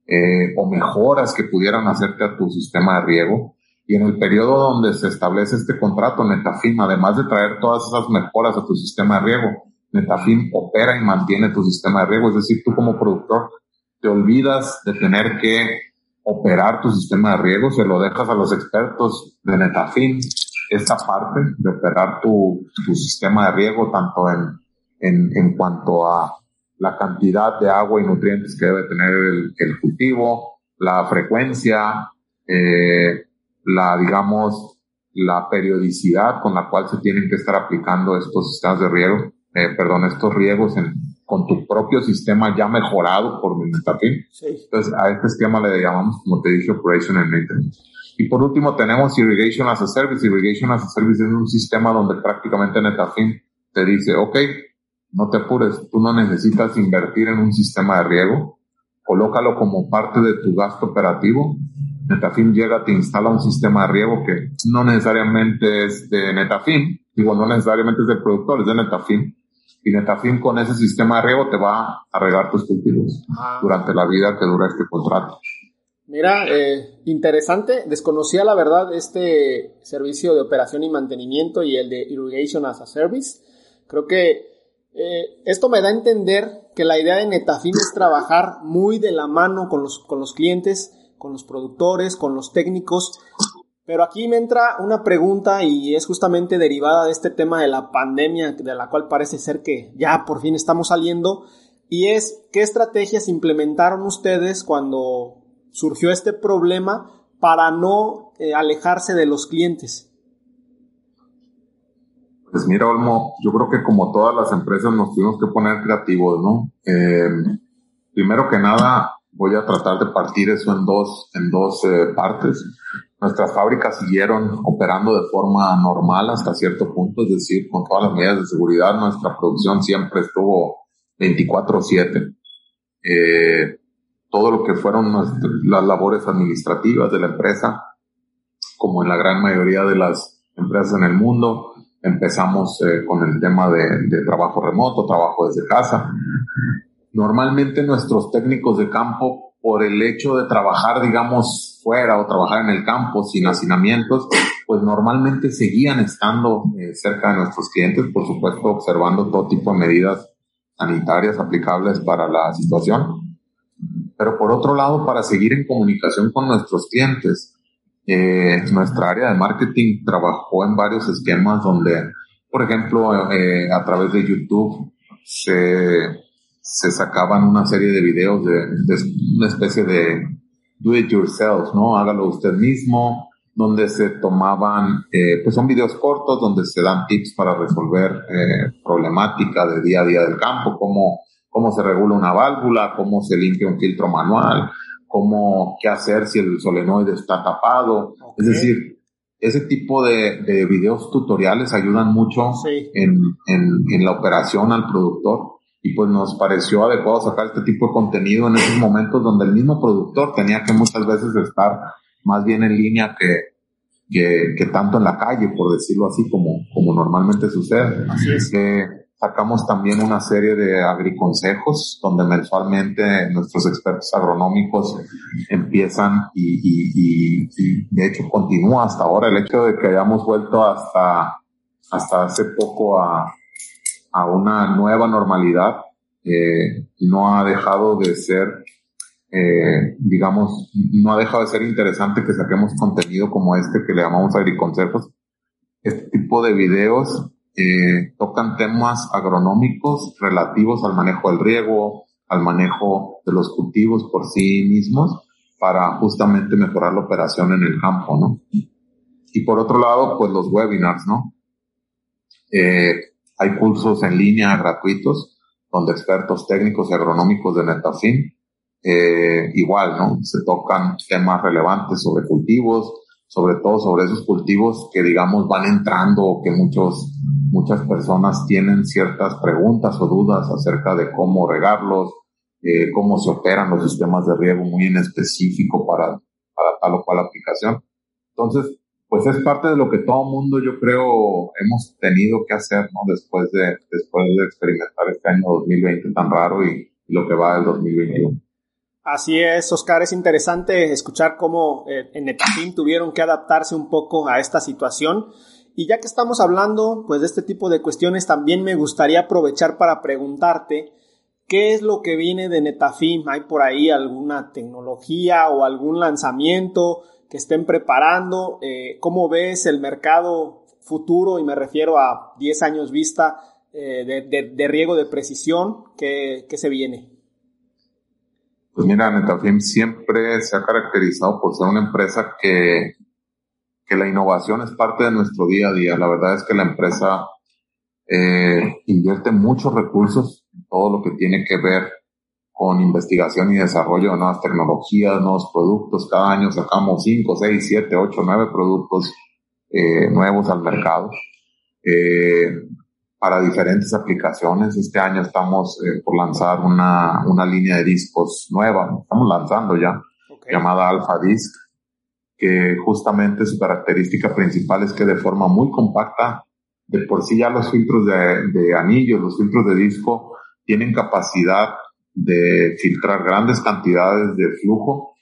eh, o mejoras que pudieran hacerte a tu sistema de riego. Y en el periodo donde se establece este contrato, Netafim, además de traer todas esas mejoras a tu sistema de riego, Netafim opera y mantiene tu sistema de riego. Es decir, tú como productor te olvidas de tener que operar tu sistema de riego, se lo dejas a los expertos de Netafim, esta parte de operar tu, tu sistema de riego, tanto en, en, en, cuanto a la cantidad de agua y nutrientes que debe tener el, el cultivo, la frecuencia, eh, la, digamos, la periodicidad con la cual se tienen que estar aplicando estos sistemas de riego, eh, perdón, estos riegos en, con tu propio sistema ya mejorado por Netafim. Entonces, a este esquema le llamamos, como te dije, Operation and Maintenance. Y por último, tenemos Irrigation as a Service. Irrigation as a Service es un sistema donde prácticamente Netafim te dice, ok, no te apures, tú no necesitas invertir en un sistema de riego, colócalo como parte de tu gasto operativo. Netafim llega, te instala un sistema de riego que no necesariamente es de Netafim, digo, no necesariamente es del productor, es de Netafim, y Netafim con ese sistema de riego te va a regar tus cultivos ah. durante la vida que dura este contrato. Mira, eh, interesante. Desconocía la verdad este servicio de operación y mantenimiento y el de Irrigation as a Service. Creo que eh, esto me da a entender que la idea de Netafim es trabajar muy de la mano con los, con los clientes, con los productores, con los técnicos pero aquí me entra una pregunta y es justamente derivada de este tema de la pandemia, de la cual parece ser que ya por fin estamos saliendo, y es qué estrategias implementaron ustedes cuando surgió este problema para no eh, alejarse de los clientes. Pues mira, Olmo, yo creo que como todas las empresas nos tuvimos que poner creativos, ¿no? Eh, primero que nada, voy a tratar de partir eso en dos, en dos eh, partes. Nuestras fábricas siguieron operando de forma normal hasta cierto punto, es decir, con todas las medidas de seguridad, nuestra producción siempre estuvo 24/7. Eh, todo lo que fueron las labores administrativas de la empresa, como en la gran mayoría de las empresas en el mundo, empezamos eh, con el tema de, de trabajo remoto, trabajo desde casa. Normalmente nuestros técnicos de campo por el hecho de trabajar, digamos, fuera o trabajar en el campo sin hacinamientos, pues normalmente seguían estando eh, cerca de nuestros clientes, por supuesto, observando todo tipo de medidas sanitarias aplicables para la situación. Pero por otro lado, para seguir en comunicación con nuestros clientes, eh, nuestra área de marketing trabajó en varios esquemas donde, por ejemplo, eh, a través de YouTube se se sacaban una serie de videos de, una especie de do it yourself, ¿no? Hágalo usted mismo, donde se tomaban, eh, pues son videos cortos donde se dan tips para resolver eh, problemática de día a día del campo, cómo, cómo se regula una válvula, cómo se limpia un filtro manual, cómo, qué hacer si el solenoide está tapado. Es decir, ese tipo de, de videos tutoriales ayudan mucho en, en, en, la operación al productor y pues nos pareció adecuado sacar este tipo de contenido en esos momentos donde el mismo productor tenía que muchas veces estar más bien en línea que, que, que tanto en la calle, por decirlo así, como, como normalmente sucede. Así es. Eh, sacamos también una serie de agriconsejos donde mensualmente nuestros expertos agronómicos empiezan y, y, y, y, de hecho continúa hasta ahora el hecho de que hayamos vuelto hasta, hasta hace poco a, a una nueva normalidad eh, no ha dejado de ser eh, digamos, no ha dejado de ser interesante que saquemos contenido como este que le llamamos agriconsejos. Este tipo de videos eh, tocan temas agronómicos relativos al manejo del riego, al manejo de los cultivos por sí mismos, para justamente mejorar la operación en el campo, ¿no? Y por otro lado, pues los webinars, ¿no? Eh, hay cursos en línea gratuitos donde expertos técnicos y agronómicos de Netafim eh, igual, ¿no? Se tocan temas relevantes sobre cultivos, sobre todo sobre esos cultivos que digamos van entrando o que muchos, muchas personas tienen ciertas preguntas o dudas acerca de cómo regarlos, eh, cómo se operan los sistemas de riego muy en específico para, para tal o cual aplicación. Entonces, pues es parte de lo que todo mundo yo creo hemos tenido que hacer, ¿no? Después de, después de experimentar este año 2020 tan raro y, lo que va del 2021. Así es, Oscar, es interesante escuchar cómo eh, en Netafim tuvieron que adaptarse un poco a esta situación. Y ya que estamos hablando pues de este tipo de cuestiones, también me gustaría aprovechar para preguntarte qué es lo que viene de Netafim. ¿Hay por ahí alguna tecnología o algún lanzamiento que estén preparando? Eh, ¿Cómo ves el mercado futuro? Y me refiero a 10 años vista eh, de, de, riego de precisión. ¿Qué, qué se viene? Pues mira, Netafim siempre se ha caracterizado por ser una empresa que, que la innovación es parte de nuestro día a día. La verdad es que la empresa eh, invierte muchos recursos en todo lo que tiene que ver con investigación y desarrollo de nuevas tecnologías, nuevos productos. Cada año sacamos 5, 6, 7, 8, 9 productos eh, nuevos al mercado. Eh, para diferentes aplicaciones. Este año estamos eh, por lanzar una, una línea de discos nueva, estamos lanzando ya, okay. llamada Alpha Disc, que justamente su característica principal es que de forma muy compacta, de por sí ya los filtros de, de anillos, los filtros de disco, tienen capacidad de filtrar grandes cantidades de flujo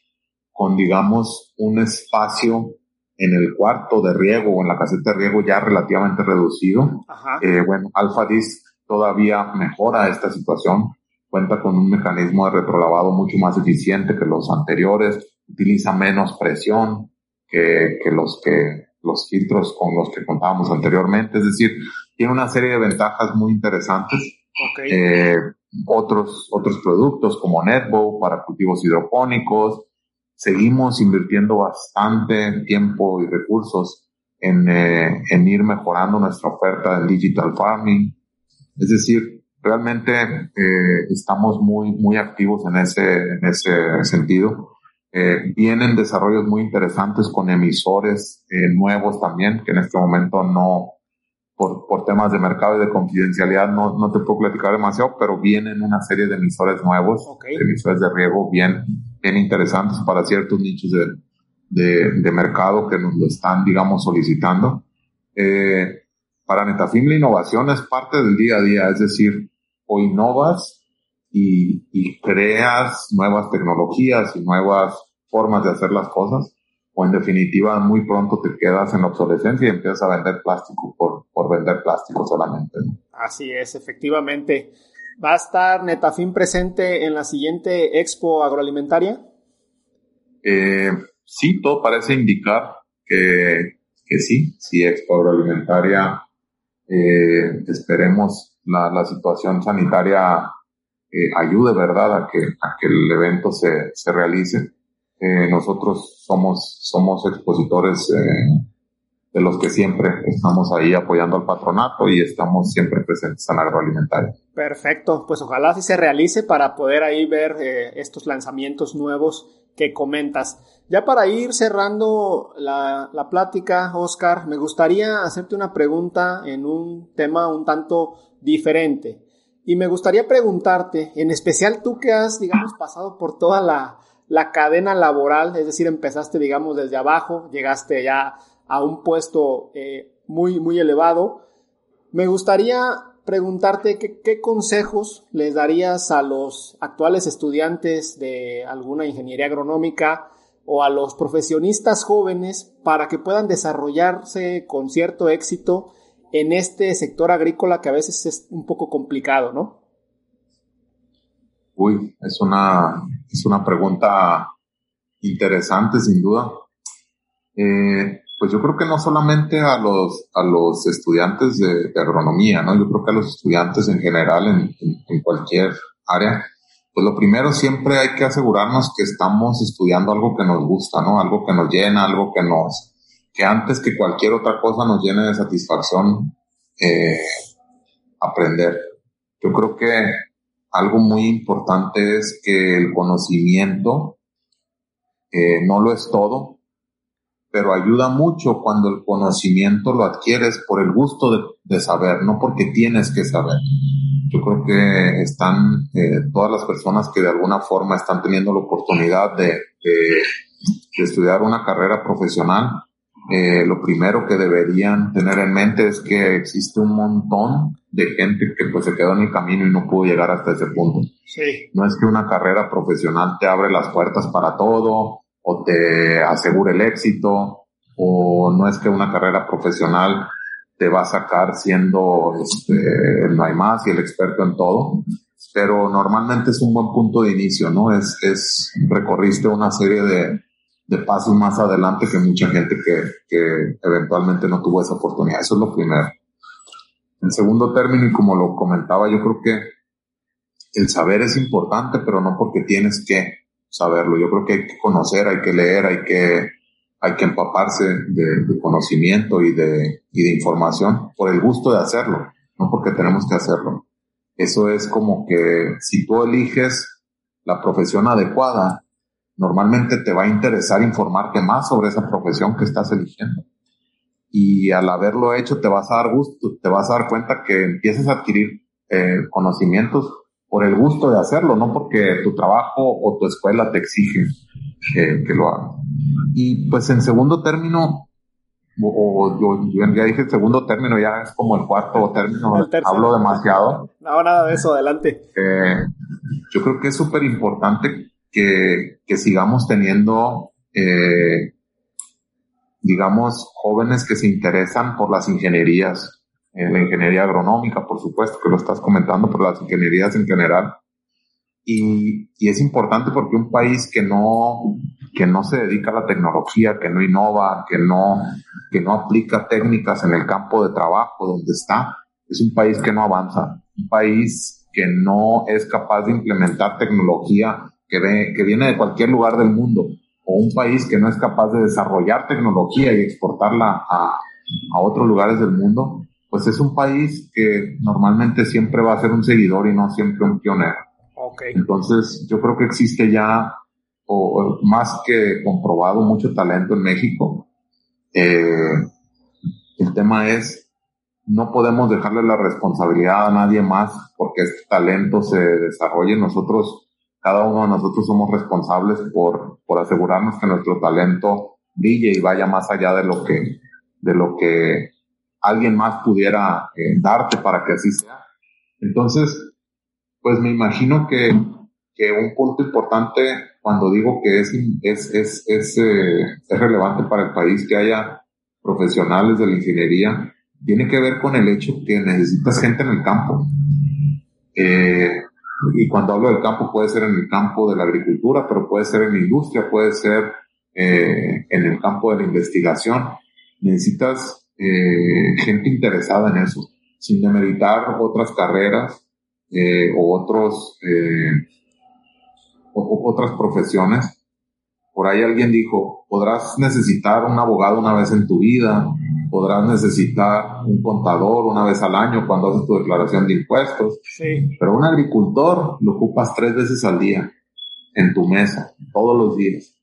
con, digamos, un espacio en el cuarto de riego o en la caseta de riego ya relativamente reducido. Eh, bueno, Alpha Disc todavía mejora esta situación, cuenta con un mecanismo de retrolavado mucho más eficiente que los anteriores, utiliza menos presión que, que los que los filtros con los que contábamos anteriormente, es decir, tiene una serie de ventajas muy interesantes. Okay. Eh, otros, otros productos como Netbow para cultivos hidropónicos, seguimos invirtiendo bastante tiempo y recursos en, eh, en ir mejorando nuestra oferta de digital farming. Es decir, realmente eh, estamos muy, muy activos en ese, en ese sentido. Eh, vienen desarrollos muy interesantes con emisores nuevos también, que en este momento no, por, por temas de mercado y de confidencialidad no, no te puedo platicar demasiado, pero vienen una serie de emisores nuevos, okay. emisores de riego bien, bien interesantes para ciertos nichos de, de, de mercado que nos lo están, digamos, solicitando. Eh, para Netafim la innovación es parte del día a día, es decir, o innovas y, y creas nuevas tecnologías y nuevas formas de hacer las cosas, o en definitiva muy pronto te quedas en la obsolescencia y empiezas a vender plástico por, por vender plástico solamente. ¿no? Así es, efectivamente. ¿Va a estar Netafim presente en la siguiente expo agroalimentaria? Eh, sí, todo parece indicar que, que sí, sí, expo agroalimentaria. Eh, esperemos la, la situación sanitaria eh, ayude, ¿verdad?, a que, a que el evento se, se realice. Nosotros somos, somos expositores eh, de los que siempre estamos ahí apoyando al patronato y estamos siempre presentes en agroalimentario. Perfecto, pues ojalá así se realice para poder ahí ver eh, estos lanzamientos nuevos que comentas. Ya para ir cerrando la, la plática, Oscar, me gustaría hacerte una pregunta en un tema un tanto diferente. Y me gustaría preguntarte, en especial tú que has, digamos, pasado por toda la, la cadena laboral, es decir, empezaste, digamos, desde abajo, llegaste ya a un puesto eh, muy, muy elevado. Me gustaría preguntarte qué consejos les darías a los actuales estudiantes de alguna ingeniería agronómica o a los profesionistas jóvenes para que puedan desarrollarse con cierto éxito en este sector agrícola que a veces es un poco complicado, ¿no? Uy, es una, es una pregunta interesante, sin duda. Eh, pues yo creo que no solamente a los, a los estudiantes de, agronomía, ¿no? Yo creo que a los estudiantes en general, en, en, cualquier área, pues lo primero siempre hay que asegurarnos que estamos estudiando algo que nos gusta, ¿no? Algo que nos llena, algo que nos, que antes que cualquier otra cosa nos llene de satisfacción eh, aprender. Yo creo que algo muy importante es que el conocimiento eh, no lo es todo, pero ayuda mucho cuando el conocimiento lo adquieres por el gusto de, saber, no porque tienes que saber. Yo creo que están eh, todas las personas que de alguna forma están teniendo la oportunidad de, estudiar una carrera profesional, eh, lo primero que deberían tener en mente es que existe un montón de gente que pues se quedó en el camino y no pudo llegar hasta ese punto. Sí. No es que una carrera profesional te abre las puertas para todo, o te asegure el éxito, o no es que una carrera profesional te va a sacar siendo este, el no hay más y el experto en todo, pero normalmente es un buen punto de inicio, ¿no? Es, es recorriste una serie de, de pasos más adelante que mucha gente que, que eventualmente no tuvo esa oportunidad. Eso es lo primero. En segundo término, y como lo comentaba, yo creo que el saber es importante, pero no porque tienes que saberlo. Yo creo que hay que conocer, hay que leer, hay que, hay que empaparse de, conocimiento y de, y de información por el gusto de hacerlo, no porque tenemos que hacerlo. Eso es como que si tú eliges la profesión adecuada, normalmente te va a interesar informarte más sobre esa profesión que estás eligiendo. Y al haberlo hecho te vas a dar gusto, te vas a dar cuenta que empiezas a adquirir eh, conocimientos por el gusto de hacerlo, no porque tu trabajo o tu escuela te exige que, lo hagas. Y pues en segundo término, o, yo, ya dije segundo término, ya es como el cuarto término, hablo demasiado. No, nada de eso, adelante. Eh, yo creo que es súper importante que, que, sigamos teniendo, eh, digamos, jóvenes que se interesan por las ingenierías, en la ingeniería agronómica, por supuesto, que lo estás comentando, pero las ingenierías en general. Y, y, es importante porque un país que no, que no se dedica a la tecnología, que no innova, que no, que no aplica técnicas en el campo de trabajo donde está, es un país que no avanza. Un país que no es capaz de implementar tecnología que, ve, que viene de cualquier lugar del mundo. O un país que no es capaz de desarrollar tecnología y exportarla a, a otros lugares del mundo, pues es un país que normalmente siempre va a ser un seguidor y no siempre un pionero. Okay. Entonces, yo creo que existe ya, o, más que comprobado, mucho talento en México. Eh, el tema es, no podemos dejarle la responsabilidad a nadie más porque este talento se desarrolle. Nosotros, cada uno de nosotros somos responsables por, por asegurarnos que nuestro talento brille y vaya más allá de lo que, de lo que alguien más pudiera eh, darte para que así sea. Entonces, pues me imagino que, que un punto importante cuando digo que es, es, es, es, eh, es relevante para el país que haya profesionales de la ingeniería, tiene que ver con el hecho que necesitas gente en el campo. Eh, y cuando hablo del campo puede ser en el campo de la agricultura, pero puede ser en la industria, puede ser eh, en el campo de la investigación. Necesitas eh, gente interesada en eso, sin demeritar otras carreras eh, o otros, eh, otras profesiones, por ahí alguien dijo, podrás necesitar un abogado una vez en tu vida, podrás necesitar un contador una vez al año cuando haces tu declaración de impuestos, sí. pero un agricultor lo ocupas tres veces al día en tu mesa, todos los días.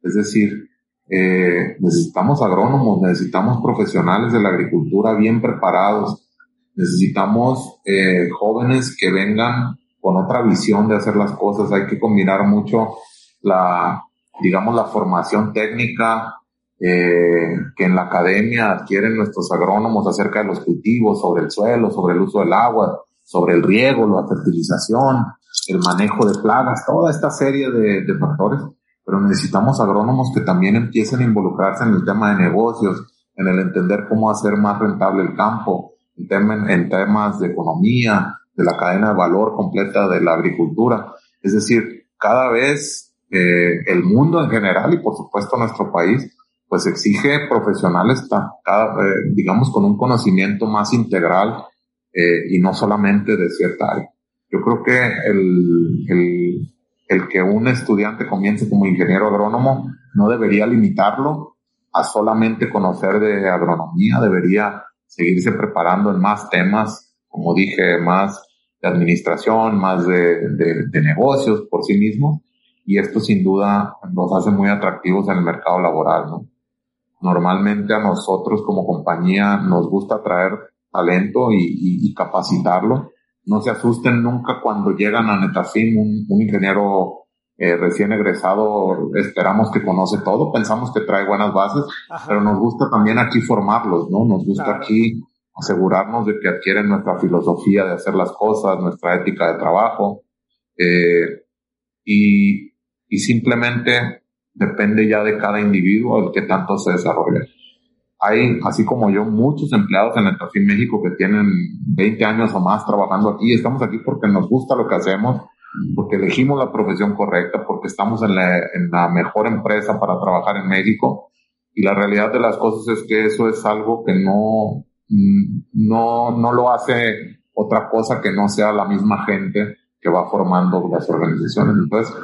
Es decir, eh, necesitamos agrónomos, necesitamos profesionales de la agricultura bien preparados, necesitamos eh, jóvenes que vengan con otra visión de hacer las cosas, hay que combinar mucho la digamos, la formación técnica eh, que en la academia adquieren nuestros agrónomos acerca de los cultivos, sobre el suelo, sobre el uso del agua, sobre el riego, la fertilización, el manejo de plagas, toda esta serie de, de factores, pero necesitamos agrónomos que también empiecen a involucrarse en el tema de negocios, en el entender cómo hacer más rentable el campo, en, en temas de economía, de la cadena de valor completa de la agricultura. Es decir, cada vez eh, el mundo en general y por supuesto nuestro país, pues exige profesionales, cada, eh, digamos, con un conocimiento más integral eh, y no solamente de cierta área. Yo creo que el, el, el que un estudiante comience como ingeniero agrónomo no debería limitarlo a solamente conocer de agronomía, debería seguirse preparando en más temas, como dije, más de administración, más de, de, de negocios por sí mismo, y esto sin duda nos hace muy atractivos en el mercado laboral, ¿no? Normalmente a nosotros como compañía nos gusta traer talento y, capacitarlo. No se asusten nunca cuando llegan a Netafim un, ingeniero eh, recién egresado, esperamos que conoce todo, pensamos que trae buenas bases, pero nos gusta también aquí formarlos, ¿no? Nos gusta aquí asegurarnos de que adquieren nuestra filosofía de hacer las cosas, nuestra ética de trabajo. Eh, y y simplemente depende ya de cada individuo el que tanto se desarrolle. Hay, así como yo, muchos empleados en el Tafín México que tienen 20 años o más trabajando aquí. Estamos aquí porque nos gusta lo que hacemos, porque elegimos la profesión correcta, porque estamos en la, en la mejor empresa para trabajar en México. Y la realidad de las cosas es que eso es algo que no, no, no lo hace otra cosa que no sea la misma gente que va formando las organizaciones. Entonces,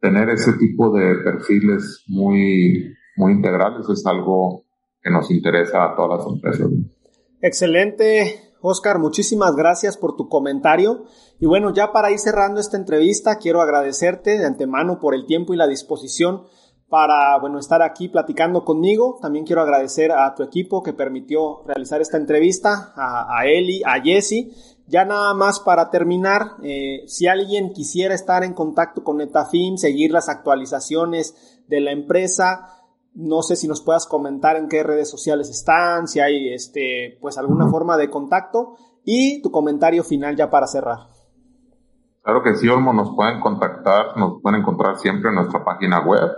tener ese tipo de perfiles muy, muy integrales es algo que nos interesa a todas las empresas. Excelente, Oscar, muchísimas gracias por tu comentario. Y bueno, ya para ir cerrando esta entrevista, quiero agradecerte de antemano por el tiempo y la disposición para, bueno, estar aquí platicando conmigo. También quiero agradecer a tu equipo que permitió realizar esta entrevista, a, a Eli, a Jesse ya nada más para terminar, eh, si alguien quisiera estar en contacto con Netafim, seguir las actualizaciones de la empresa, no sé si nos puedas comentar en qué redes sociales están, si hay este, pues alguna forma de contacto y tu comentario final ya para cerrar. Claro que sí, Olmo, nos pueden contactar, nos pueden encontrar siempre en nuestra página web,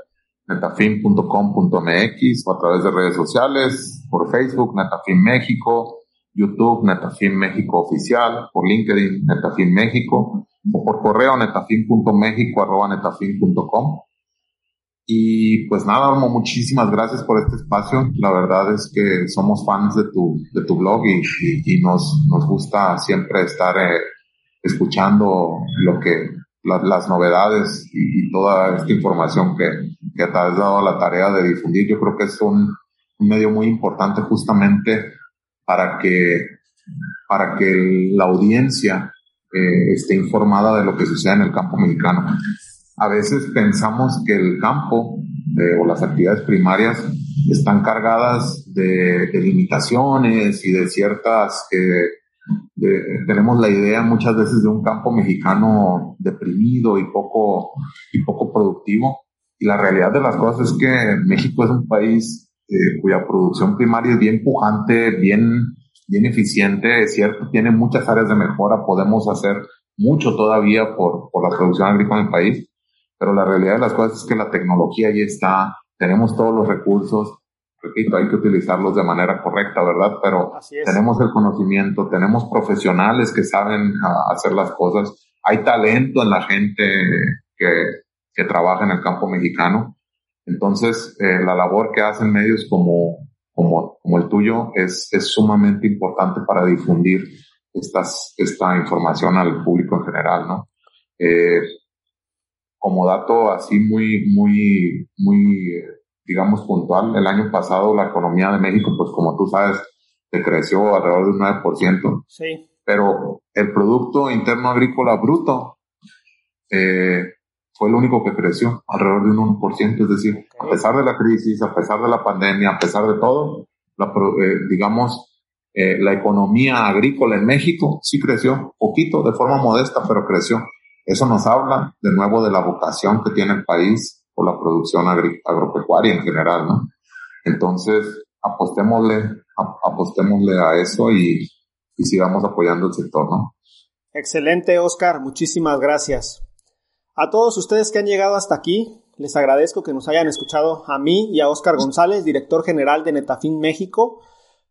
netafim.com.mx o a través de redes sociales, por Facebook, Netafim México, YouTube Netafim México Oficial, por LinkedIn Netafim México, o por correo netafim.mexico.com. Y pues nada, muchísimas gracias por este espacio. La verdad es que somos fans de tu, de tu blog y, y, nos, nos gusta siempre estar eh, escuchando lo que, las novedades y, toda esta información que, que te has dado la tarea de difundir. Yo creo que es un medio muy importante justamente para que, para que la audiencia eh, esté informada de lo que sucede en el campo mexicano. A veces pensamos que el campo o las actividades primarias están cargadas de, limitaciones y de ciertas... tenemos la idea muchas veces de un campo mexicano deprimido y poco, y poco productivo. Y la realidad de las cosas es que México es un país eh, cuya producción primaria es bien pujante, bien, bien eficiente, es cierto, tiene muchas áreas de mejora, podemos hacer mucho todavía por, por la producción agrícola en el país, pero la realidad de las cosas es que la tecnología ya está, tenemos todos los recursos, repito, hay que utilizarlos de manera correcta, ¿verdad? Pero tenemos el conocimiento, tenemos profesionales que saben ah, hacer las cosas, hay talento en la gente que, que trabaja en el campo mexicano entonces, eh, la labor que hacen medios como, como, como el tuyo es, es sumamente importante para difundir estas, esta información al público en general, ¿no? Eh, como dato así muy, muy, muy, digamos, puntual, el año pasado la economía de México, pues como tú sabes, creció alrededor de un 9%. Sí. Pero el Producto Interno Agrícola Bruto eh, fue el único que creció, alrededor de un 1%. Es decir, a pesar de la crisis, a pesar de la pandemia, a pesar de todo, la, eh, digamos, eh, la economía agrícola en México sí creció, poquito, de forma modesta, pero creció. Eso nos habla de nuevo de la vocación que tiene el país por la producción agropecuaria en general, ¿no? Entonces, apostémosle, apostémosle a eso y, y sigamos apoyando el sector, ¿no? Excelente, Oscar. Muchísimas gracias. A todos ustedes que han llegado hasta aquí, les agradezco que nos hayan escuchado a mí y a Oscar González, director general de Netafin México.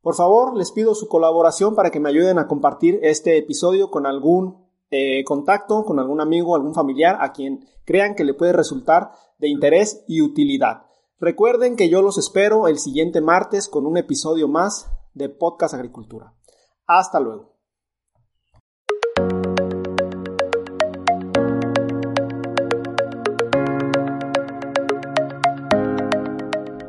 Por favor, les pido su colaboración para que me ayuden a compartir este episodio con algún eh, contacto con algún amigo, algún familiar a quien crean que le puede resultar de interés y utilidad. Recuerden que yo los espero el siguiente martes con un episodio más de Podcast Agricultura. Hasta luego.